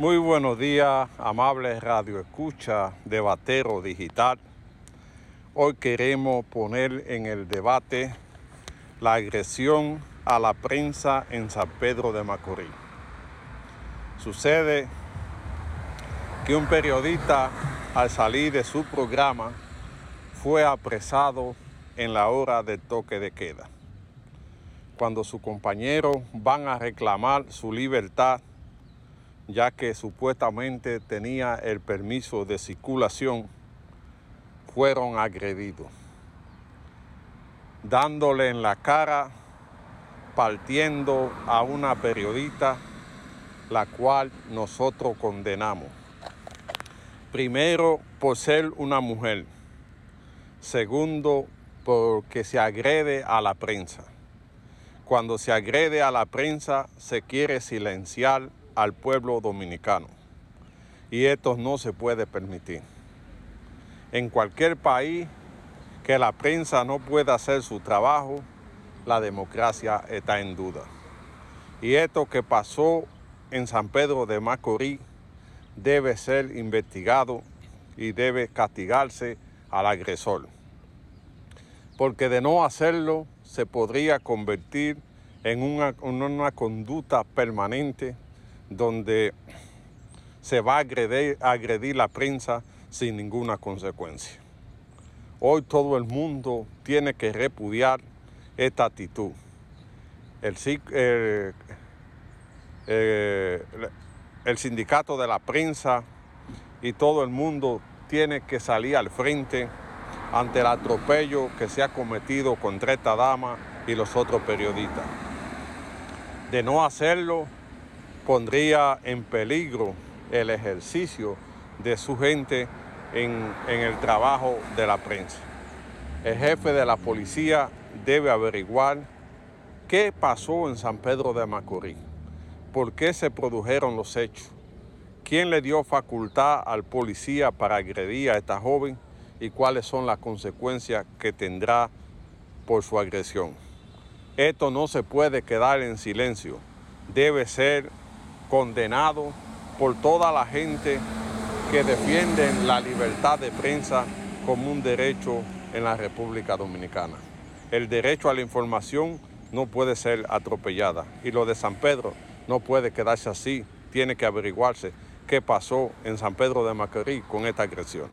Muy buenos días, amables Radio Escucha, debatero digital. Hoy queremos poner en el debate la agresión a la prensa en San Pedro de Macorís. Sucede que un periodista al salir de su programa fue apresado en la hora del toque de queda. Cuando sus compañeros van a reclamar su libertad, ya que supuestamente tenía el permiso de circulación, fueron agredidos, dándole en la cara, partiendo a una periodista, la cual nosotros condenamos. Primero, por ser una mujer. Segundo, porque se agrede a la prensa. Cuando se agrede a la prensa, se quiere silenciar al pueblo dominicano. Y esto no se puede permitir. En cualquier país que la prensa no pueda hacer su trabajo, la democracia está en duda. Y esto que pasó en San Pedro de Macorís debe ser investigado y debe castigarse al agresor. Porque de no hacerlo se podría convertir en una, una conducta permanente donde se va a agredir, la prensa sin ninguna consecuencia. Hoy todo el mundo tiene que repudiar esta actitud. El, el sindicato de la prensa y todo el mundo tiene que salir al frente ante el atropello que se ha cometido contra esta dama y los otros periodistas. De no hacerlo, pondría en peligro el ejercicio de su gente en, el trabajo de la prensa. El jefe de la policía debe averiguar qué pasó en San Pedro de Macorís, por qué se produjeron los hechos, quién le dio facultad al policía para agredir a esta joven y cuáles son las consecuencias que tendrá por su agresión. Esto no se puede quedar en silencio, debe ser condenado por toda la gente que defienden la libertad de prensa como un derecho en la República Dominicana. El derecho a la información no puede ser atropellada y lo de San Pedro no puede quedarse así, tiene que averiguarse qué pasó en San Pedro de Macorís con esta agresión.